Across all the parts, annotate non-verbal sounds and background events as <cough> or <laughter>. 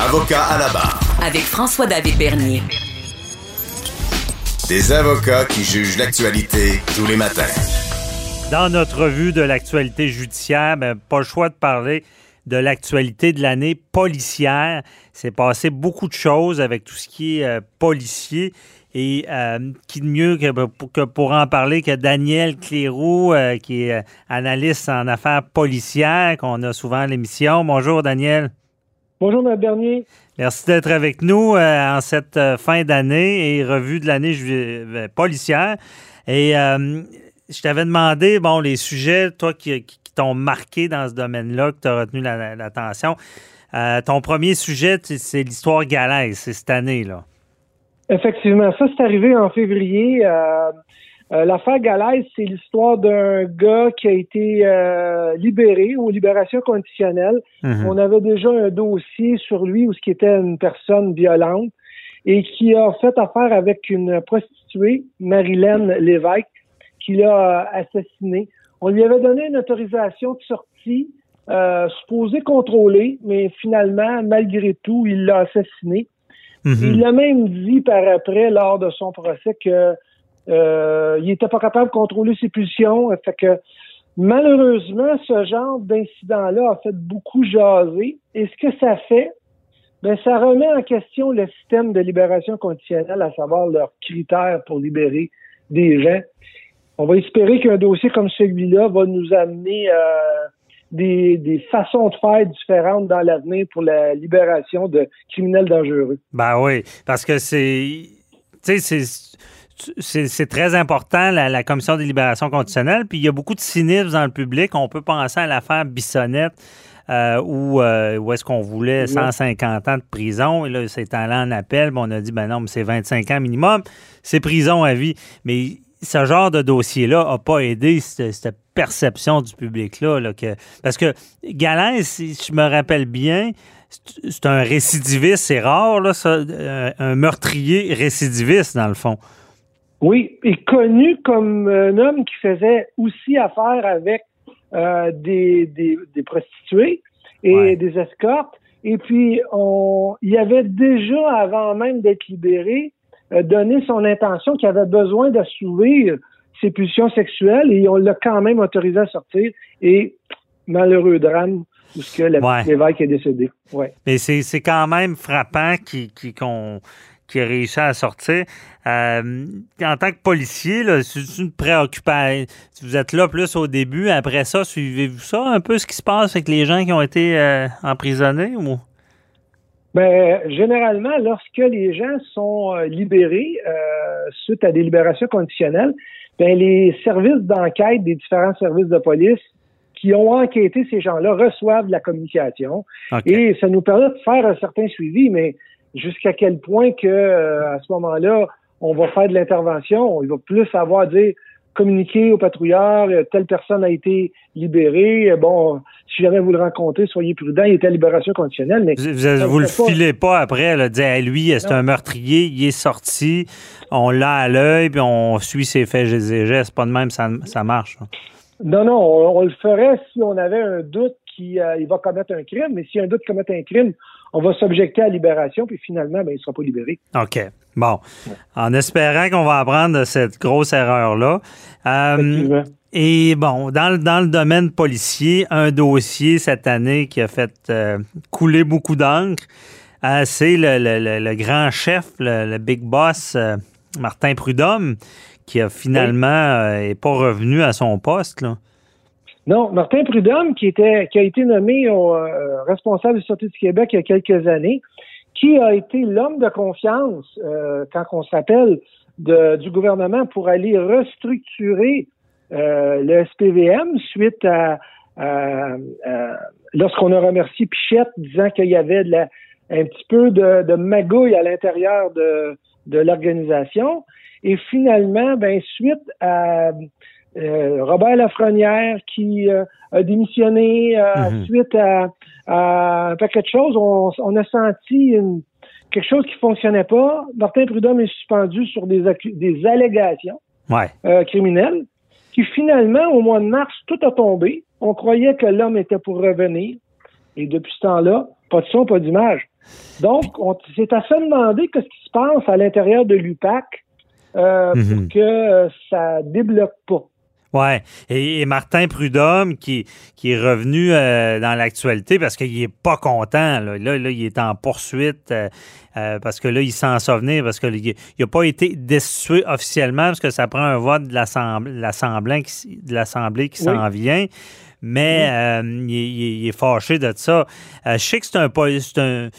Avocat à la barre. Avec François-David Bernier. Des avocats qui jugent l'actualité tous les matins. Dans notre revue de l'actualité judiciaire, ben, pas le choix de parler de l'actualité de l'année policière. C'est passé beaucoup de choses avec tout ce qui est euh, policier. Et euh, qui de mieux que, que, pour en parler que Daniel Cléroux, euh, qui est analyste en affaires policières, qu'on a souvent à l'émission. Bonjour, Daniel. Bonjour, M. Bernier. Merci d'être avec nous en cette fin d'année et revue de l'année policière. Et je t'avais demandé, bon, les sujets, toi qui, t'ont marqué dans ce domaine-là, que tu as retenu l'attention. Euh, ton premier sujet, c'est l'histoire galaise, c'est cette année, là. Effectivement, ça, c'est arrivé en février. Euh, euh, l'affaire Galaise, c'est l'histoire d'un gars qui a été libéré ou libération conditionnelle. Mm-hmm. On avait déjà un dossier sur lui où ce qui était une personne violente et qui a fait affaire avec une prostituée, Marilyn Lévesque, qu'il a assassiné. On lui avait donné une autorisation de sortie euh, supposée contrôlée, mais finalement, malgré tout, il l'a assassiné. Mhm. Il a même dit par après, lors de son procès, que euh, il n'était pas capable de contrôler ses pulsions. Malheureusement, ce genre d'incident-là a fait beaucoup jaser. Et ce que ça fait, ben, ça remet en question le système de libération conditionnelle, à savoir leurs critères pour libérer des gens on va espérer qu'un dossier comme celui-là va nous amener euh, des, façons de faire différentes dans l'avenir pour la libération de criminels dangereux. Ben oui, parce que c'est. c'est très important, la, commission des libérations conditionnelles. Puis il y a beaucoup de cynisme dans le public. On peut penser à l'affaire Bissonnette, euh, où, euh, où est-ce qu'on voulait 150 ans de prison. Et là, c'est allé en appel. on a dit, ben non, mais c'est 25 ans minimum. C'est prison à vie. Mais ce genre de dossier-là n'a pas aidé cette, perception du public-là. Là, que, parce que Galin, si je me rappelle bien, c'est un récidiviste, c'est rare, là, ça, euh, un meurtrier récidiviste, dans le fond. Oui, et connu comme un homme qui faisait aussi affaire avec euh, des, des, prostituées et des escortes. Et puis, on, il avait déjà, avant même d'être libéré, euh, donné son intention qu'il avait besoin d'assouvir ses pulsions sexuelles et on l'a quand même autorisé à sortir et malheureux drame où ce que l'évêque est décédé. Ouais. Mais c'est quand même frappant qu'on qui a réussi à sortir. Euh, en tant que policier, c'est une préoccupation. Vous êtes là plus au début, après ça, suivez-vous ça un peu ce qui se passe avec les gens qui ont été euh, emprisonnés ou? Ben, généralement, lorsque les gens sont euh, libérés euh, suite à des libérations conditionnelles, ben, les services d'enquête des différents services de police qui ont enquêté ces gens-là reçoivent la communication et ça nous permet de faire un certain suivi, mais jusqu'à quel point que euh, à ce moment-là, on va faire de l'intervention, il va plus avoir à dire communiquer aux patrouilleurs, euh, telle personne a été libérée. Euh, bon, si jamais vous le rencontrez, soyez prudent, il était à libération conditionnelle. Mais vous, vous, le filez pas après, là, dire à lui, c'est un meurtrier, il est sorti, on l'a à l'œil, puis on suit ses faits et gestes. Pas de même, ça, ça marche. Non, non, on, le ferait si on avait un doute qu'il euh, va commettre un crime, mais si un doute commettre un crime, on va s'objecter à libération, puis finalement, ben, il ne sera pas libéré. OK. Bon. En espérant qu'on va apprendre de cette grosse erreur-là. Euh, et bon, dans, le domaine policier, un dossier cette année qui a fait euh, couler beaucoup d'encre, euh, c'est le, grand chef, le, big boss, Martin Prudhomme, qui a finalement n'est pas revenu à son poste. Là. Non, Martin Prudhomme, qui, était, qui a été nommé au, euh, responsable du Sûreté du Québec il y a quelques années, qui a été l'homme de confiance, euh, quand on se rappelle, du gouvernement pour aller restructurer euh, le SPVM suite à, lorsqu'on a remercié Pichette disant qu'il y avait de la un petit peu de, de magouille à l'intérieur de, de l'organisation. Et finalement, ben, suite à euh, Robert Lafrenière qui euh, a démissionné, euh, mhm. suite à, à, un paquet de choses, on, on a senti une, quelque chose qui fonctionnait pas. Martin Prudhomme est suspendu sur des, des allégations criminelles qui finalement, au mois de mars, tout a tombé. On croyait que l'homme était pour revenir. Et depuis ce temps-là, pas de son, pas d'image. Donc, c'est à se demander ce qui se passe à l'intérieur de l'UPAC euh, pour mhm. que euh, ça débloque pas. Ouais. Et, Martin Prudhomme qui, qui est revenu euh, dans l'actualité parce qu'il est pas content. Là. Là, il est en poursuite parce que là, il s'en souvenir parce qu'il n'a pas été destitué officiellement parce que ça prend un vote de l'Assemblée qui, de qui s'en vient mais euh, il, est fâché de ça. Euh, je sais que c'est un, un,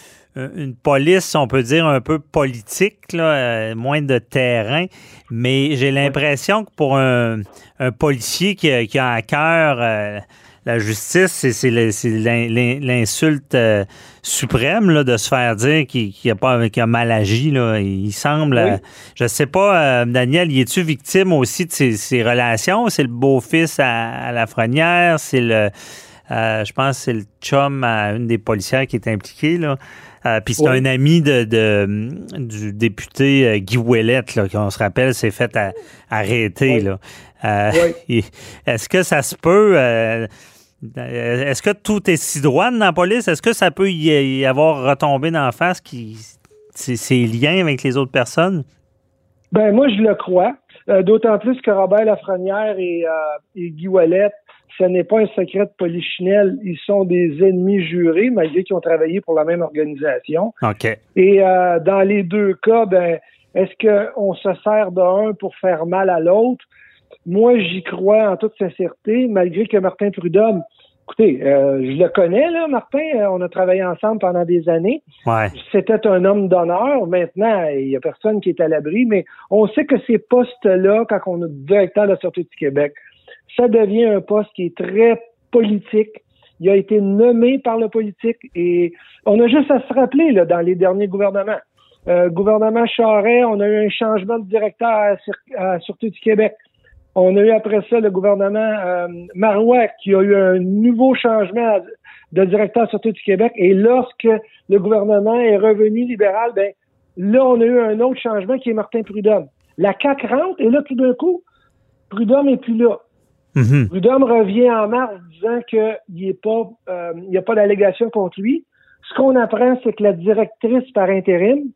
une police, on peut dire, un peu politique, là, euh, moins de terrain, mais j'ai l'impression que pour un, policier qui, qui, a à cœur la justice, c'est l'insulte euh, suprême là, de se faire dire qu'il a, pas, a mal agi. Là. Il semble, euh, je sais pas, euh, Daniel, y es-tu victime aussi de ces, relations? C'est le beau-fils à, la frenière, c'est le, je pense, c'est le chum à une des policières qui est impliquée. Là. Puis c'est un ami de, du député Guy Ouellette, là, qu'on se rappelle, s'est fait arrêter. Là. <laughs> Est-ce que ça se peut? Euh, est-ce que tout est si droit dans la police? Est-ce que ça peut y avoir retombé dans la face qui ces liens avec les autres personnes? Ben moi je le crois. Euh, d'autant plus que Robert Lafrenière et, euh, et Guy Wallet, ce n'est pas un secret de polichinelle. Ils sont des ennemis jurés, malgré qu'ils ont travaillé pour la même organisation. OK. Et dans les deux cas, ben, est-ce qu'on se sert d'un pour faire mal à l'autre? Moi, j'y crois en toute sincérité, malgré que Martin Prudhomme, écoutez, euh, je le connais, là, Martin, euh, on a travaillé ensemble pendant des années. Ouais. C'était un homme d'honneur. Maintenant, il n'y a personne qui est à l'abri, mais on sait que ces postes-là, quand on est directeur de la Sûreté du Québec, ça devient un poste qui est très politique. Il a été nommé par le politique et on a juste à se rappeler là, dans les derniers gouvernements. Euh, gouvernement Charest, on a eu un changement de directeur à, à la Sûreté du Québec. On a eu après ça le gouvernement euh, Marois qui a eu un nouveau changement de directeur de Sûreté du Québec. Et lorsque le gouvernement est revenu libéral, ben là, on a eu un autre changement qui est Martin Prudhomme. La CAQ rentre et là, tout d'un coup, Prudhomme n'est plus là. Prudhomme revient en mars disant qu'il n'y euh, a pas d'allégation contre lui. Ce qu'on apprend, c'est que la directrice par intérim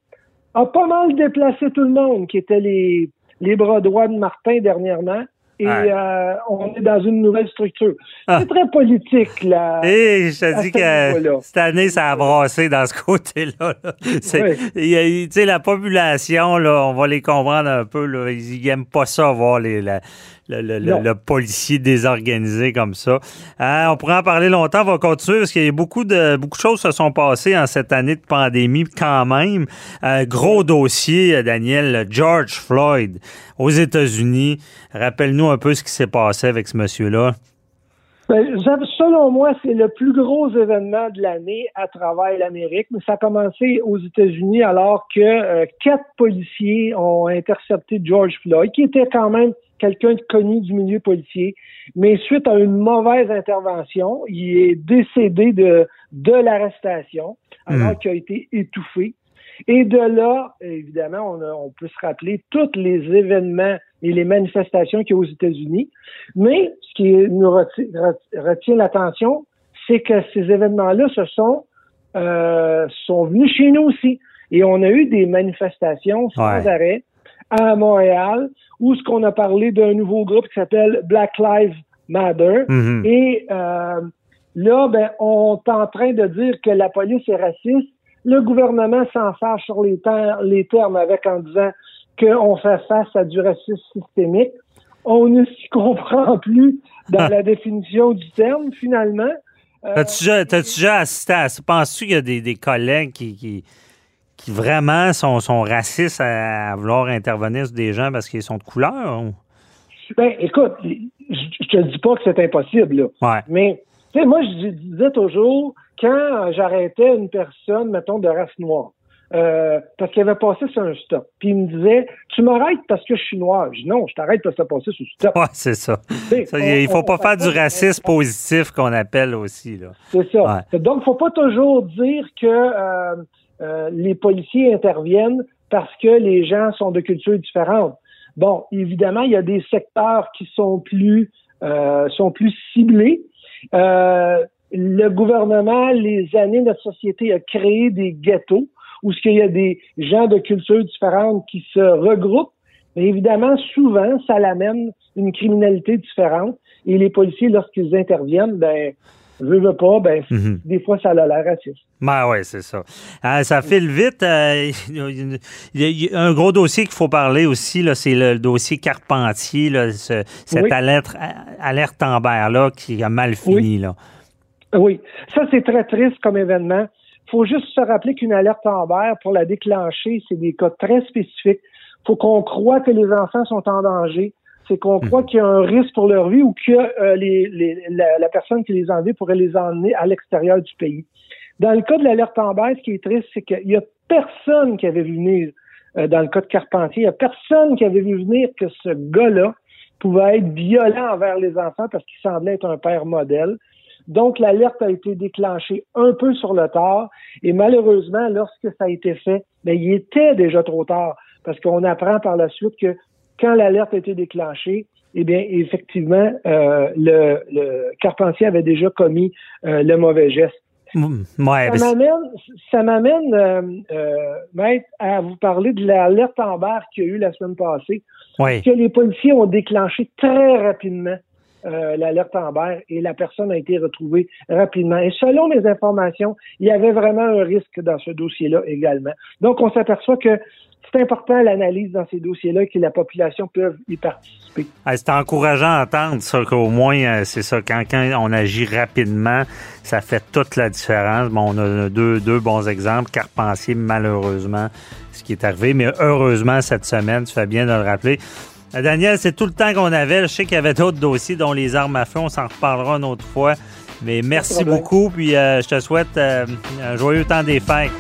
a pas mal déplacé tout le monde qui était les les bras droits de Martin dernièrement. Et euh, on est dans une nouvelle structure. Ah. C'est très politique, là. Et je te dis que cette année, ça a brassé dans ce côté-là. Tu sais, la population, là, on va les comprendre un peu. Là, ils n'aiment pas ça, voir les, la, le, policier désorganisé comme ça. Hein, on pourrait en parler longtemps, on va continuer parce qu'il y a beaucoup de beaucoup de choses se sont passées en cette année de pandémie quand même. Euh, gros dossier, Daniel, George Floyd aux États-Unis. Rappelle-nous un peu ce qui s'est passé avec ce monsieur-là. Ben, selon moi, c'est le plus gros événement de l'année à travers l'Amérique, mais ça a commencé aux États-Unis alors que euh, quatre policiers ont intercepté George Floyd, qui était quand même quelqu'un de connu du milieu policier, mais suite à une mauvaise intervention, il est décédé de, de l'arrestation alors hmm. qu'il a été étouffé. Et de là, évidemment, on, peut se rappeler tous les événements et les manifestations qu'il y a aux États-Unis. Mais ce qui nous retient, l'attention, c'est que ces événements-là se sont, euh, sont venus chez nous aussi. Et on a eu des manifestations sans arrêt à Montréal, où ce qu'on a parlé d'un nouveau groupe qui s'appelle Black Lives Matter. Mm-hmm. Et euh, là, ben, on est en train de dire que la police est raciste le gouvernement s'en fâche sur les, les termes avec en disant qu'on fait face à du racisme systémique. On ne s'y comprend plus dans la <laughs> définition du terme, finalement. Euh, T'as-tu déjà, assisté à ça? Penses-tu qu'il y a des, collègues qui, qui, vraiment sont, sont racistes à, vouloir intervenir sur des gens parce qu'ils sont de couleur? Ben, écoute, je te dis pas que c'est impossible, là. Ouais. mais Tu sais, moi, je disais toujours, quand j'arrêtais une personne, mettons, de race noire, euh, parce qu'il avait passé sur un stop. Puis il me disait, tu m'arrêtes parce que je suis noir. Je dis, non, je t'arrête parce que tu as passé sur stop. Ouais, c'est ça. il faut pas faire du racisme positif qu'on appelle aussi. C'est ça. Donc, il faut pas toujours dire que euh, euh, les policiers interviennent parce que les gens sont de cultures différentes. Bon, évidemment, il y a des secteurs qui sont plus sont plus ciblés. le gouvernement, les années, notre société a créé des ghettos où ce qu'il y a des gens de cultures différentes qui se regroupent. Mais évidemment, souvent, ça l'amène une criminalité différente. Et les policiers, lorsqu'ils interviennent, ben, veux, veux pas, ben, mhm. des fois, ça a l'air raciste. Ben oui, c'est ça. Euh, ça file vite. Euh, il y a un gros dossier qu'il faut parler aussi, c'est le dossier Carpentier, là, cette alerte, alerte là, qui a mal fini. Oui. Là. oui, ça, c'est très triste comme événement faut juste se rappeler qu'une alerte Amber, pour la déclencher, c'est des cas très spécifiques. faut qu'on croit que les enfants sont en danger. C'est qu'on hmm. croit qu'il y a un risque pour leur vie ou que euh, les, la, personne qui les a enlevés pourrait les emmener à l'extérieur du pays. Dans le cas de l'alerte Amber, ce qui est triste, c'est qu'il y a personne qui avait vu venir, euh, dans le cas de Carpentier, il y a personne qui avait vu venir que ce gars-là pouvait être violent envers les enfants parce qu'il semblait être un père modèle. Donc, l'alerte a été déclenchée un peu sur le tard. Et malheureusement, lorsque ça a été fait, ben, il était déjà trop tard. Parce qu'on apprend par la suite que quand l'alerte a été déclenchée, eh bien, effectivement, euh, le, Carpentier avait déjà commis euh, le mauvais geste. Mm, ça m'amène, euh, maître, à vous parler de l'alerte en barre qu'il y a eu la semaine passée, que les policiers ont déclenché très rapidement euh, l'alerte Amber et la personne a été retrouvée rapidement. Et selon mes informations, il y avait vraiment un risque dans ce dossier-là également. Donc, on s'aperçoit que c'est important l'analyse dans ces dossiers-là que la population peut y participer. c'est encourageant à entendre ça, qu'au moins, euh, c'est ça, quand, on agit rapidement, ça fait toute la différence. Bon, on a deux, deux bons exemples. Carpentier, malheureusement, ce qui est arrivé, mais heureusement, cette semaine, tu fais bien de le rappeler, Daniel, c'est tout le temps qu'on avait. Je sais qu'il y avait d'autres dossiers, dont les armes à feu. On s'en reparlera une autre fois. Mais merci beaucoup. Puis euh, je te souhaite euh, un joyeux temps des fêtes.